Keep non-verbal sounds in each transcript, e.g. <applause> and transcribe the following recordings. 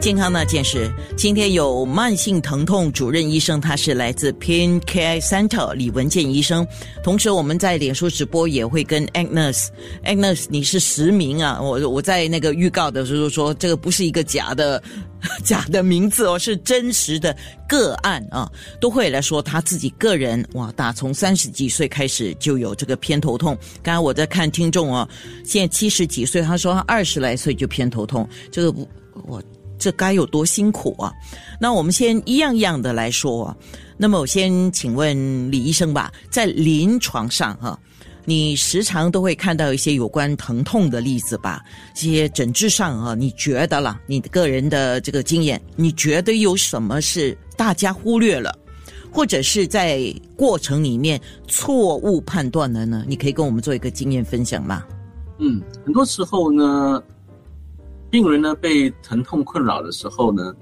健康那件事，今天有慢性疼痛主任医生，他是来自 Pain Care Center 李文健医生。同时，我们在脸书直播也会跟 Agnes，Agnes 你是实名啊，我我在那个预告的时候说，这个不是一个假的 <laughs> 假的名字哦，是真实的个案啊，都会来说他自己个人哇，打从三十几岁开始就有这个偏头痛。刚刚我在看听众哦，现在七十几岁，他说他二十来岁就偏头痛，这个不我。这该有多辛苦啊！那我们先一样一样的来说。那么我先请问李医生吧，在临床上哈，你时常都会看到一些有关疼痛的例子吧？这些诊治上啊，你觉得了，你的个人的这个经验，你觉得有什么是大家忽略了，或者是在过程里面错误判断的呢？你可以跟我们做一个经验分享吗？嗯，很多时候呢。病人呢被疼痛困扰的时候呢，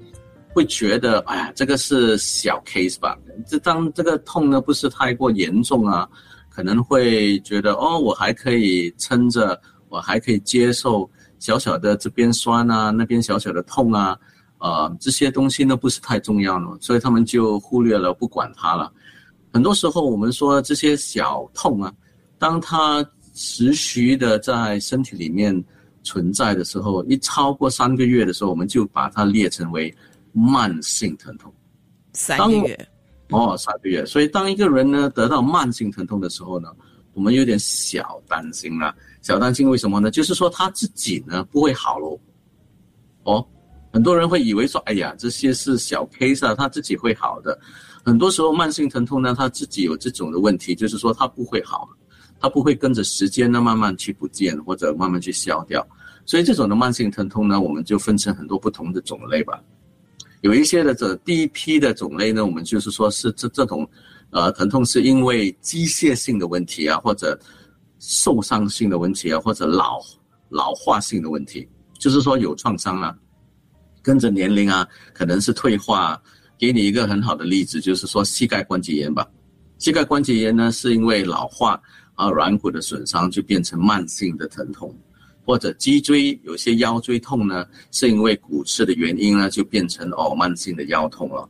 会觉得哎呀，这个是小 case 吧？这当这个痛呢不是太过严重啊，可能会觉得哦，我还可以撑着，我还可以接受小小的这边酸啊，那边小小的痛啊，呃，这些东西呢不是太重要了，所以他们就忽略了，不管它了。很多时候我们说这些小痛啊，当它持续的在身体里面。存在的时候，一超过三个月的时候，我们就把它列成为慢性疼痛。三个月，哦，三个月。所以，当一个人呢得到慢性疼痛的时候呢，我们有点小担心了。小担心为什么呢？就是说他自己呢不会好喽。哦，很多人会以为说，哎呀，这些是小 case 啊，他自己会好的。很多时候，慢性疼痛呢，他自己有这种的问题，就是说他不会好。它不会跟着时间呢慢慢去不见或者慢慢去消掉，所以这种的慢性疼痛呢，我们就分成很多不同的种类吧。有一些的这第一批的种类呢，我们就是说是这这种，呃，疼痛是因为机械性的问题啊，或者受伤性的问题啊，或者老老化性的问题，就是说有创伤啊，跟着年龄啊，可能是退化。给你一个很好的例子，就是说膝盖关节炎吧。膝盖关节炎呢，是因为老化。啊，软骨的损伤就变成慢性的疼痛，或者脊椎有些腰椎痛呢，是因为骨刺的原因呢，就变成哦慢性的腰痛了。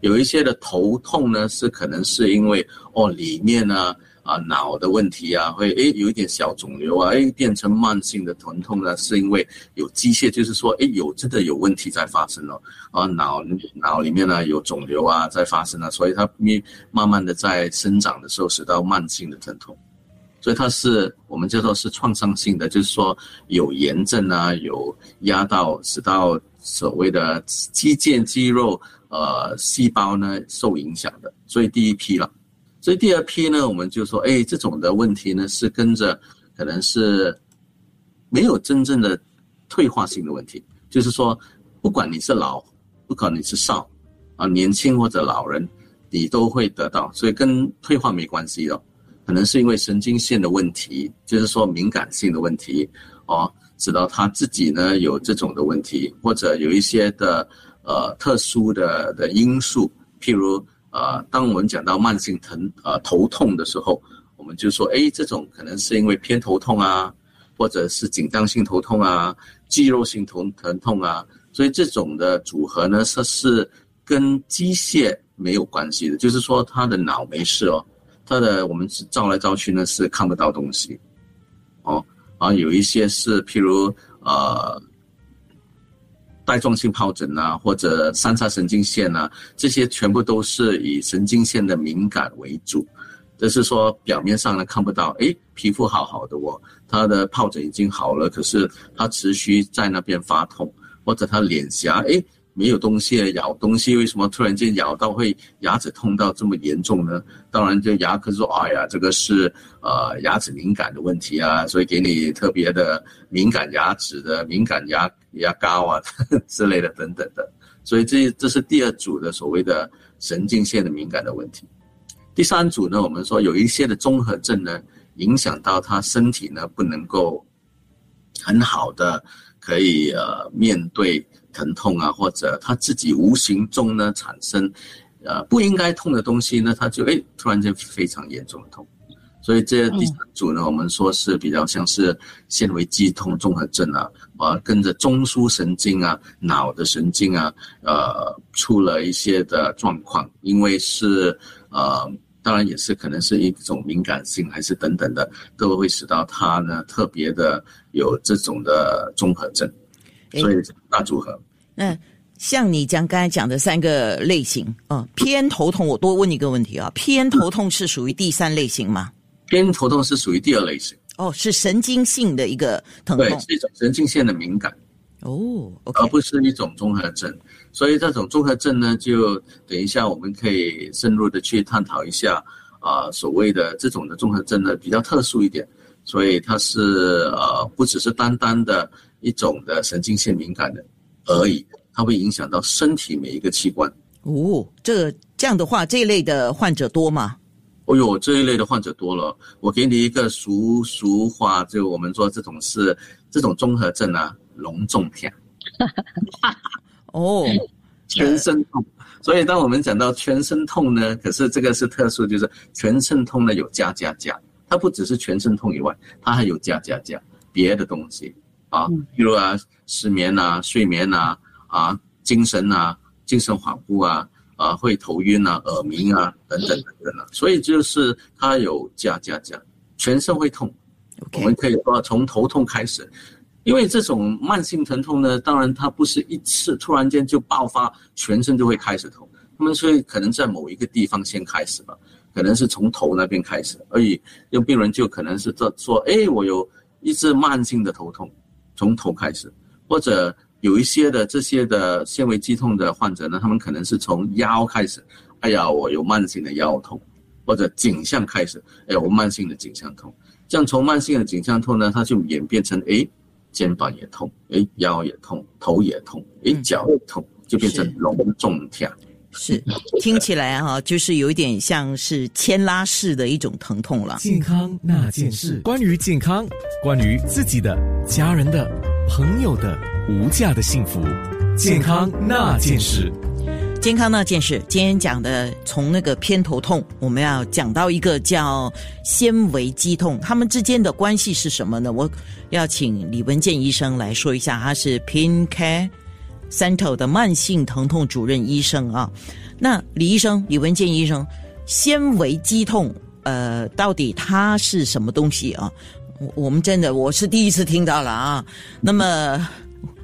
有一些的头痛呢，是可能是因为哦里面呢啊脑的问题啊，会诶有一点小肿瘤啊，诶变成慢性的疼痛呢，是因为有机械，就是说诶有真的有问题在发生了啊脑脑里面呢有肿瘤啊在发生了，所以它慢慢慢的在生长的时候使到慢性的疼痛。所以它是我们叫做是创伤性的，就是说有炎症啊，有压到使到所谓的肌腱肌肉呃细胞呢受影响的。所以第一批了，所以第二批呢，我们就说，哎，这种的问题呢是跟着可能是没有真正的退化性的问题，就是说不管你是老，不管你是少啊，年轻或者老人，你都会得到，所以跟退化没关系的。可能是因为神经线的问题，就是说敏感性的问题，哦，使到他自己呢有这种的问题，或者有一些的呃特殊的的因素，譬如呃，当我们讲到慢性疼呃头痛的时候，我们就说，哎，这种可能是因为偏头痛啊，或者是紧张性头痛啊，肌肉性疼疼痛啊，所以这种的组合呢，它是跟机械没有关系的，就是说他的脑没事哦。它的我们是照来照去呢，是看不到东西，哦，啊，有一些是譬如呃带状性疱疹啊，或者三叉神经线啊，这些全部都是以神经线的敏感为主，就是说表面上呢看不到，诶，皮肤好好的哦，他的疱疹已经好了，可是他持续在那边发痛，或者他脸颊诶。没有东西咬东西，为什么突然间咬到会牙齿痛到这么严重呢？当然，就牙科说：“哎呀，这个是呃牙齿敏感的问题啊，所以给你特别的敏感牙齿的敏感牙牙膏啊 <laughs> 之类的等等的。”所以这这是第二组的所谓的神经线的敏感的问题。第三组呢，我们说有一些的综合症呢，影响到他身体呢不能够很好的可以呃面对。疼痛啊，或者他自己无形中呢产生，呃不应该痛的东西呢，他就哎突然间非常严重的痛，所以这第三组呢，我们说是比较像是纤维肌痛综合症啊，啊，跟着中枢神经啊、脑的神经啊，呃，出了一些的状况，因为是呃。当然也是可能是一种敏感性，还是等等的，都会使到他呢特别的有这种的综合症，所以大组合。那像你讲刚才讲的三个类型啊，偏头痛，我多问一个问题啊，偏头痛是属于第三类型吗？偏头痛是属于第二类型。哦，是神经性的一个疼痛，对，是一种神经线的敏感。哦，而不是一种综合症，所以这种综合症呢，就等一下我们可以深入的去探讨一下啊，所谓的这种的综合症呢比较特殊一点，所以它是呃不只是单单的一种的神经线敏感的而已，它会影响到身体每一个器官。哦，这这样的话，这一类的患者多吗？哦呦，这一类的患者多了，我给你一个俗俗话，就我们说这种是这种综合症啊。隆重跳，<laughs> 哦，<laughs> 全身痛。所以当我们讲到全身痛呢，可是这个是特殊，就是全身痛呢有加加加，它不只是全身痛以外，它还有加加加别的东西啊，比如啊失眠啊、睡眠啊、啊精神啊、精神恍惚啊、啊会头晕啊、耳鸣啊等等等等啊。所以就是它有加加加，全身会痛。我们可以说从头痛开始。因为这种慢性疼痛呢，当然它不是一次突然间就爆发，全身就会开始痛。他们所以可能在某一个地方先开始吧，可能是从头那边开始，而已。有病人就可能是这说，哎，我有一次慢性的头痛，从头开始，或者有一些的这些的纤维肌痛的患者呢，他们可能是从腰开始，哎呀，我有慢性的腰痛，或者颈项开始，哎，我慢性的颈项痛，这样从慢性的颈项痛呢，它就演变成哎。肩膀也痛，哎，腰也痛，头也痛，哎，脚也痛，就变成隆重跳。是，听起来哈，就是有一点像是牵拉式的一种疼痛了。健康那件事，关于健康，关于自己的、家人的、朋友的无价的幸福，健康那件事。健康那件事，今天讲的从那个偏头痛，我们要讲到一个叫纤维肌痛，他们之间的关系是什么呢？我要请李文健医生来说一下，他是 Pin Care Center 的慢性疼痛主任医生啊。那李医生，李文健医生，纤维肌痛，呃，到底它是什么东西啊？我我们真的我是第一次听到了啊。那么。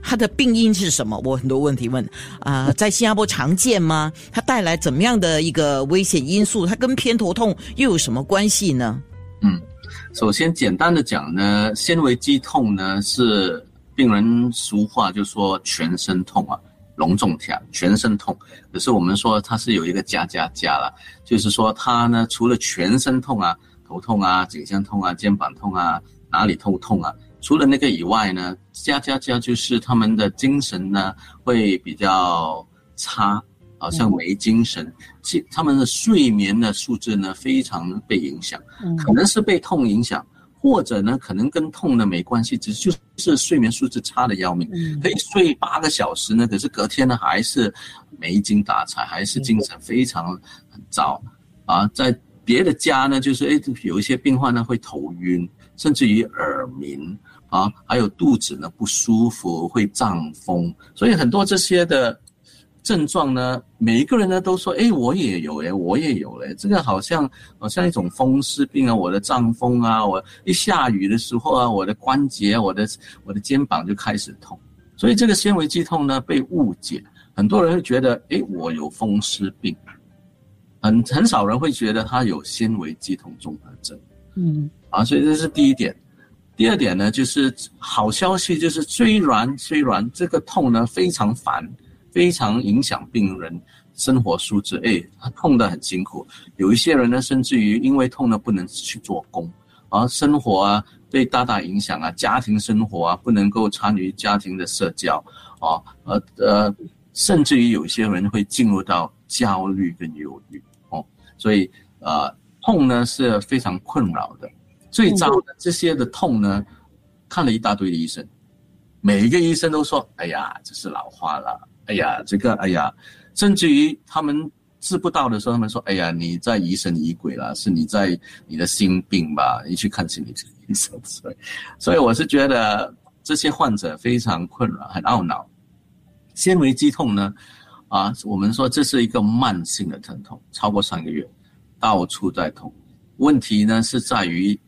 它的病因是什么？我很多问题问啊，在新加坡常见吗？它带来怎么样的一个危险因素？它跟偏头痛又有什么关系呢？嗯，首先简单的讲呢，纤维肌痛呢是病人俗话就说全身痛啊，隆重下，全身痛。可是我们说它是有一个加加加了，就是说他呢除了全身痛啊，头痛啊，颈项痛啊，肩膀痛啊，哪里痛痛啊？除了那个以外呢，加加加就是他们的精神呢会比较差，好像没精神。其他们的睡眠的素质呢非常被影响，可能是被痛影响，或者呢可能跟痛呢没关系，只是就是睡眠素质差的要命，可以睡八个小时呢，可是隔天呢还是没精打采，还是精神非常很糟。啊，在别的家呢，就是哎有一些病患呢会头晕，甚至于耳鸣。啊，还有肚子呢不舒服，会胀风，所以很多这些的症状呢，每一个人呢都说，哎，我也有哎，我也有嘞，这个好像好像一种风湿病啊，我的胀风啊，我一下雨的时候啊，我的关节，我的我的肩膀就开始痛，所以这个纤维肌痛呢被误解，很多人会觉得，哎，我有风湿病，很很少人会觉得他有纤维肌痛综合症，嗯，啊，所以这是第一点。第二点呢，就是好消息，就是虽然虽然这个痛呢非常烦，非常影响病人生活素质，哎，他痛得很辛苦。有一些人呢，甚至于因为痛呢不能去做工，而生活啊被大大影响啊，家庭生活啊不能够参与家庭的社交，啊，呃呃，甚至于有些人会进入到焦虑跟忧郁哦，所以呃痛呢是非常困扰的。最糟的这些的痛呢，看了一大堆的医生，每一个医生都说：“哎呀，这是老化了。”哎呀，这个，哎呀，甚至于他们治不到的时候，他们说：“哎呀，你在疑神疑鬼了，是你在你的心病吧？你去看心理医生。<laughs> ”所以，所以我是觉得这些患者非常困扰，很懊恼。纤维肌痛呢，啊，我们说这是一个慢性的疼痛，超过三个月，到处在痛。问题呢是在于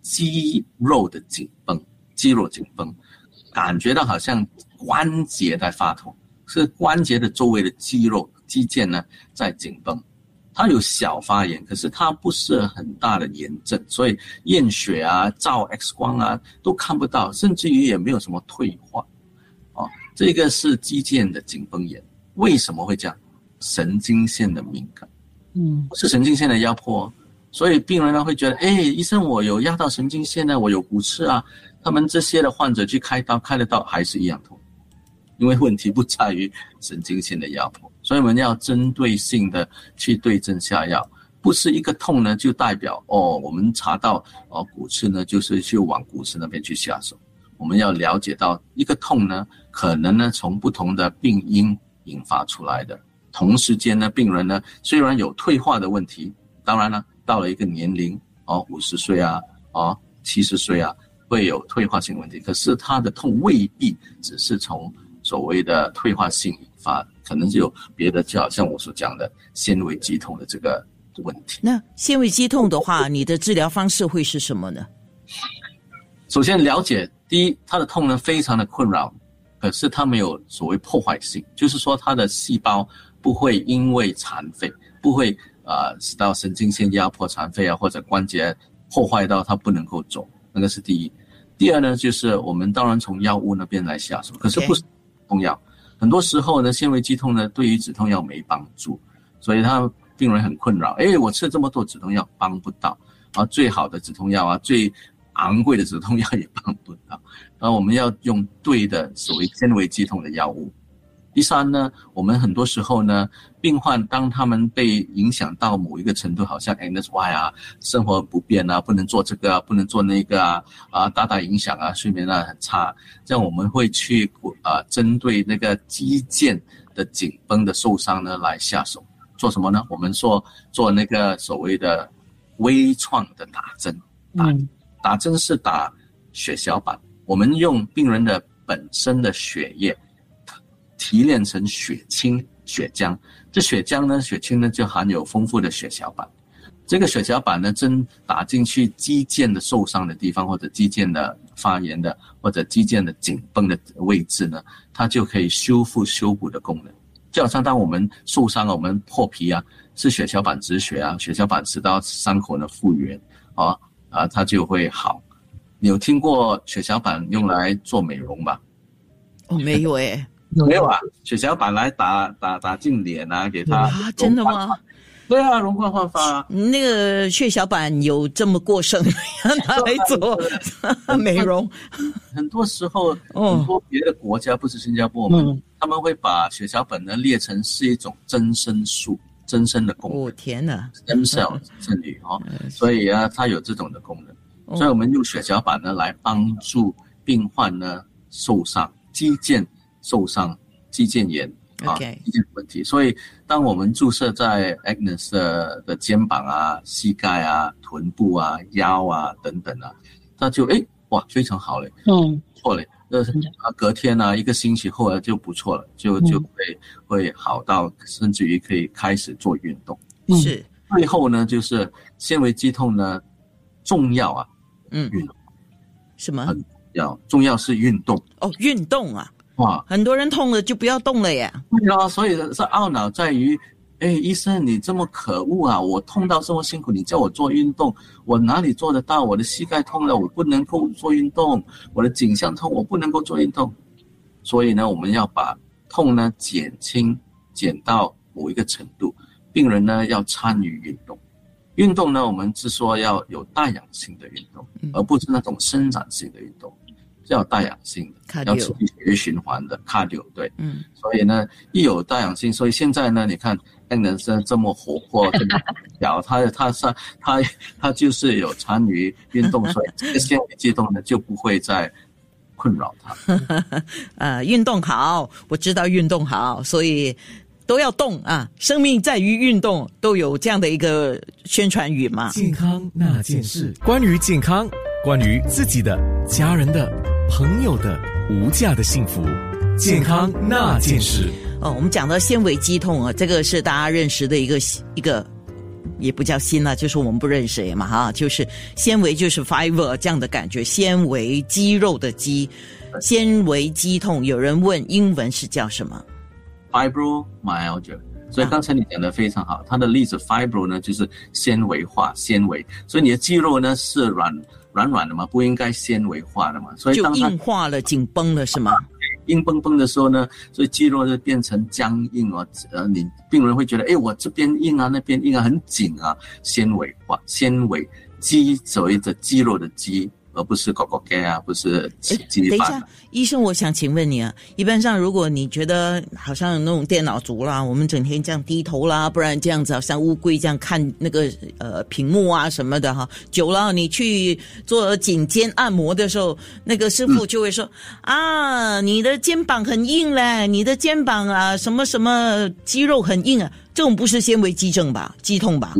肌肉的紧绷，肌肉紧绷，感觉到好像关节在发痛，是关节的周围的肌肉肌腱呢在紧绷。它有小发炎，可是它不是很大的炎症，所以验血啊、照 X 光啊都看不到，甚至于也没有什么退化。哦，这个是肌腱的紧绷炎，为什么会这样？神经线的敏感，嗯，是神经线的压迫。所以病人呢会觉得，哎，医生，我有压到神经线呢，我有骨刺啊。他们这些的患者去开刀，开得到还是一样痛，因为问题不在于神经性的压迫。所以我们要针对性的去对症下药，不是一个痛呢就代表哦，我们查到哦骨刺呢就是去往骨刺那边去下手。我们要了解到一个痛呢，可能呢从不同的病因引发出来的。同时间呢，病人呢虽然有退化的问题，当然了。到了一个年龄哦，五十岁啊，哦，七十岁啊，会有退化性问题。可是他的痛未必只是从所谓的退化性引发，可能就有别的，就好像我所讲的纤维肌痛的这个问题。那纤维肌痛的话，你的治疗方式会是什么呢？首先了解，第一，它的痛呢非常的困扰，可是它没有所谓破坏性，就是说它的细胞不会因为残废，不会。啊，使到神经线压迫残废啊，或者关节破坏到它不能够走，那个是第一。第二呢，就是我们当然从药物那边来下手，可是不痛药。很多时候呢，纤维肌痛呢对于止痛药没帮助，所以他病人很困扰。哎，我吃了这么多止痛药帮不到啊，最好的止痛药啊，最昂贵的止痛药也帮不到。那我们要用对的所谓纤维肌痛的药物。第三呢，我们很多时候呢，病患当他们被影响到某一个程度，好像 N S Y 啊，生活不便啊，不能做这个啊，不能做那个啊，啊，大大影响啊，睡眠啊很差，这样我们会去啊，针对那个肌腱的紧绷的受伤呢来下手，做什么呢？我们说做那个所谓的微创的打针，打打针是打血小板，我们用病人的本身的血液。提炼成血清血浆，这血浆呢，血清呢就含有丰富的血小板。这个血小板呢，针打进去肌腱的受伤的地方，或者肌腱的发炎的，或者肌腱的紧绷的位置呢，它就可以修复修补的功能。就好像当我们受伤了，我们破皮啊，是血小板止血啊，血小板使到伤口的复原啊啊，它就会好。你有听过血小板用来做美容吧？哦，没有诶。没有啊，血小板来打打打进脸啊，给他啊，真的吗？对啊，容光焕发。那个血小板有这么过剩，拿来做 <laughs> 美容？很多时候，很多别的国家不是新加坡吗？他们会把血小板呢列成是一种增生素，增生的功能。哦天哪！stem cell 这里哦，<laughs> 所以啊，它有这种的功能。所以我们用血小板呢来帮助病患呢受伤肌腱。受伤、肌腱炎啊，肌腱问题。所以，当我们注射在 Agnes 的的肩膀啊、膝盖啊、臀部啊、腰啊等等啊，他就哎哇，非常好嘞，嗯，错嘞，那啊隔天呢，一个星期后啊就不错了，就就会会好到甚至于可以开始做运动。是，最后呢，就是纤维肌痛呢，重要啊，嗯，运动。什么？要重要是运动。哦，运动啊。哇，很多人痛了就不要动了耶。对啊，所以是懊恼在于，哎，医生你这么可恶啊！我痛到这么辛苦，你叫我做运动，我哪里做得到？我的膝盖痛了，我不能够做运动；我的颈项痛，我不能够做运动。所以呢，我们要把痛呢减轻，减到某一个程度。病人呢要参与运动，运动呢我们是说要有带氧性的运动，而不是那种伸展性的运动。要带氧性的，要刺激血液循环的，cardio 对，嗯，所以呢，一有带氧性，所以现在呢，你看 a n 生这么活泼，这么小，他他他他他就是有参与运动，所以这个纤维激动呢就不会再困扰他。<laughs> 呃，运动好，我知道运动好，所以都要动啊，生命在于运动，都有这样的一个宣传语嘛。健康那件事，关于健康，关于自己的、家人的、朋友的无价的幸福，健康那件事。哦，我们讲到纤维肌痛啊，这个是大家认识的一个一个，也不叫新了，就是我们不认识嘛哈，就是纤维就是 fiber 这样的感觉，纤维肌肉的肌，纤维肌痛。有人问英文是叫什么？fibromyalgia，所以刚才你讲的非常好。它的例子 fibro 呢，就是纤维化纤维，所以你的肌肉呢是软软软的嘛，不应该纤维化的嘛，所以就硬化了、紧绷了是吗？硬绷绷的时候呢，所以肌肉就变成僵硬哦。呃，你病人会觉得，哎，我这边硬啊，那边硬啊，很紧啊，纤维化纤维肌，所谓的肌肉的肌。而不是搞搞干啊，不是等一下，医生，我想请问你啊，一般上如果你觉得好像那种电脑族啦，我们整天这样低头啦，不然这样子好像乌龟这样看那个呃屏幕啊什么的哈，久了你去做颈肩按摩的时候，那个师傅就会说啊，你的肩膀很硬嘞，你的肩膀啊什么什么肌肉很硬啊，这种不是纤维肌症吧，肌痛吧？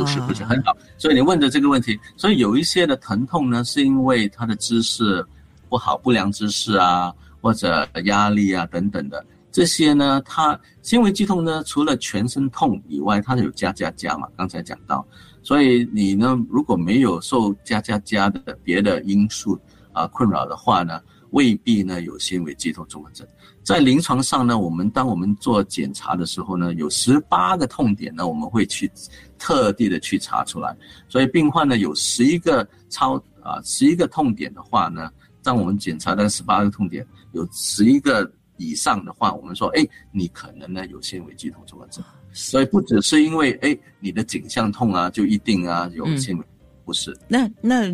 不是不是很好，所以你问的这个问题，所以有一些的疼痛呢，是因为他的姿势不好、不良姿势啊，或者压力啊等等的。这些呢，它纤维肌痛呢，除了全身痛以外，它有加加加嘛，刚才讲到，所以你呢如果没有受加加加的别的因素啊困扰的话呢，未必呢有纤维肌痛综合症。在临床上呢，我们当我们做检查的时候呢，有十八个痛点呢，我们会去特地的去查出来。所以病患呢有十一个超啊十一个痛点的话呢，当我们检查的十八个痛点有十一个以上的话，我们说哎，你可能呢有纤维肌痛综合症。所以不只是因为哎你的颈项痛啊，就一定啊有纤维，不是。那那。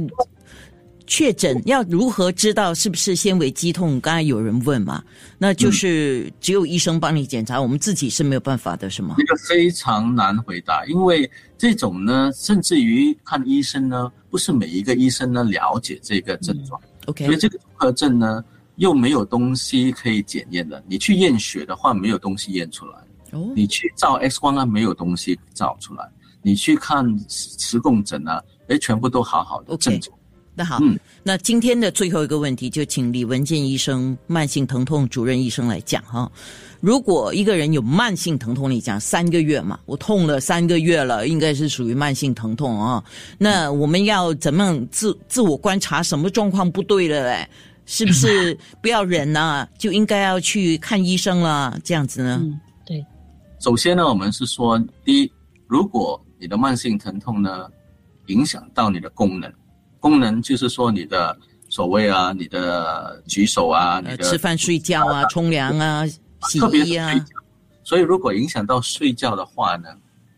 确诊要如何知道是不是纤维肌痛？刚才有人问嘛，那就是只有医生帮你检查，我们自己是没有办法的，是吗？这个非常难回答，因为这种呢，甚至于看医生呢，不是每一个医生呢了解这个症状。OK，所以这个综合症呢，又没有东西可以检验的。你去验血的话，没有东西验出来；哦，你去照 X 光啊，没有东西照出来；你去看磁共振啊，哎，全部都好好的正常。那好，那今天的最后一个问题，就请李文健医生、慢性疼痛主任医生来讲哈。如果一个人有慢性疼痛，你讲三个月嘛，我痛了三个月了，应该是属于慢性疼痛啊。那我们要怎么样自自我观察什么状况不对了？嘞？是不是 <laughs> 不要忍呢？就应该要去看医生了？这样子呢？对。首先呢，我们是说，第一，如果你的慢性疼痛呢，影响到你的功能。功能就是说你的所谓啊，你的举手啊，你的吃饭、睡觉啊、冲凉啊、洗衣啊。所以如果影响到睡觉的话呢，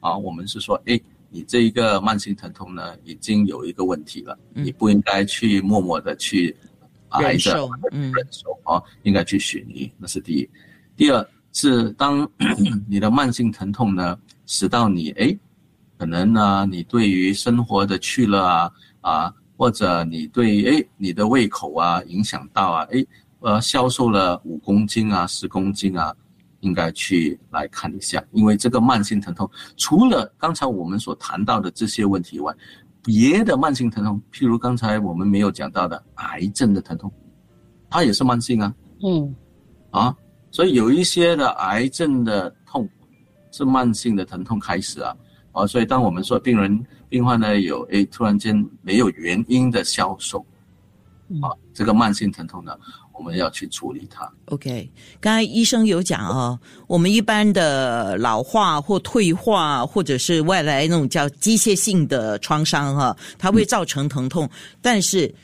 啊，我们是说，哎，你这一个慢性疼痛呢，已经有一个问题了，你不应该去默默的去挨着忍受啊，应该去寻医，那是第一。第二是当 <coughs> 你的慢性疼痛呢，使到你哎，可能呢，你对于生活的去了啊啊。或者你对哎你的胃口啊影响到啊哎呃消瘦了五公斤啊十公斤啊，应该去来看一下，因为这个慢性疼痛除了刚才我们所谈到的这些问题以外，别的慢性疼痛，譬如刚才我们没有讲到的癌症的疼痛，它也是慢性啊，嗯，啊，所以有一些的癌症的痛是慢性的疼痛开始啊。啊，所以当我们说病人、病患呢有诶突然间没有原因的消瘦，啊，这个慢性疼痛呢，我们要去处理它。OK，刚才医生有讲啊，我们一般的老化或退化，或者是外来那种叫机械性的创伤哈，它会造成疼痛，但是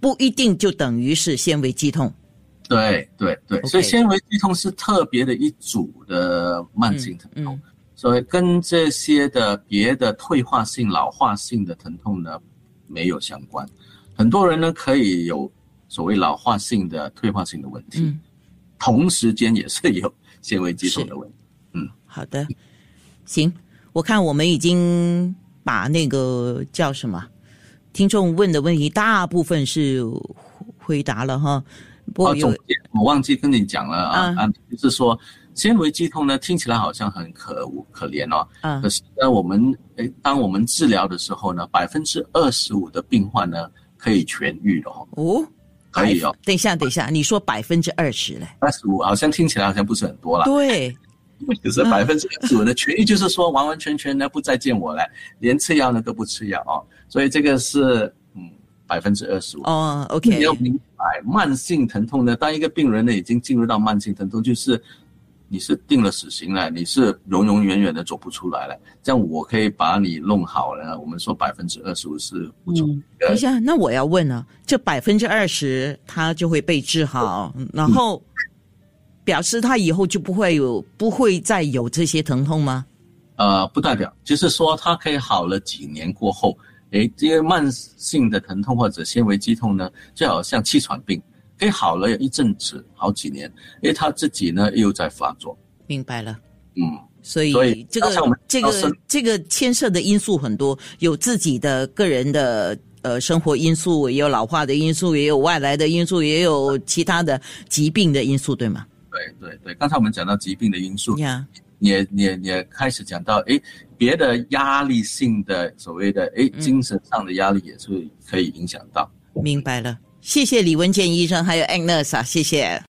不一定就等于是纤维肌痛。对对对，所以纤维肌痛是特别的一组的慢性疼痛。所以跟这些的别的退化性、老化性的疼痛呢，没有相关。很多人呢可以有所谓老化性的、退化性的问题，同时间也是有纤维肌痛的问题。嗯，好的，行，我看我们已经把那个叫什么听众问的问题大部分是回答了哈。哦，总结我忘记跟你讲了啊啊，就是说。纤维肌痛呢，听起来好像很可恶可怜哦。嗯可是呢，我们诶，当我们治疗的时候呢，百分之二十五的病患呢可以痊愈的哦，哦，可以哦。等一下，等一下，你说百分之二十嘞？二十五好像听起来好像不是很多啦，对，<laughs> 就是百分之二十五的 <laughs> 痊愈，就是说完完全全呢不再见我了，连吃药呢都不吃药哦。所以这个是嗯百分之二十五。哦你，OK，你要明白，慢性疼痛呢，当一个病人呢已经进入到慢性疼痛，就是你是定了死刑了，你是永永远远的走不出来了。这样我可以把你弄好了，我们说百分之二十五是不错嗯，的。等一下，那我要问了，这百分之二十他就会被治好，然后表示他以后就不会有不会再有这些疼痛吗？呃，不代表，就是说他可以好了几年过后，诶，这些慢性的疼痛或者纤维肌痛呢，就好像气喘病，可以好了一阵子，好几年，哎，他自己呢又在发作，明白了。嗯。所以这个这个这个牵涉的因素很多，有自己的个人的呃生活因素，也有老化的因素，也有外来的因素，也有其他的疾病的因素，对吗？对对对，刚才我们讲到疾病的因素，呀、也也也开始讲到，诶，别的压力性的所谓的诶精神上的压力也是可以影响到。明白了。谢谢李文健医生，还有 Agnes 啊，谢谢。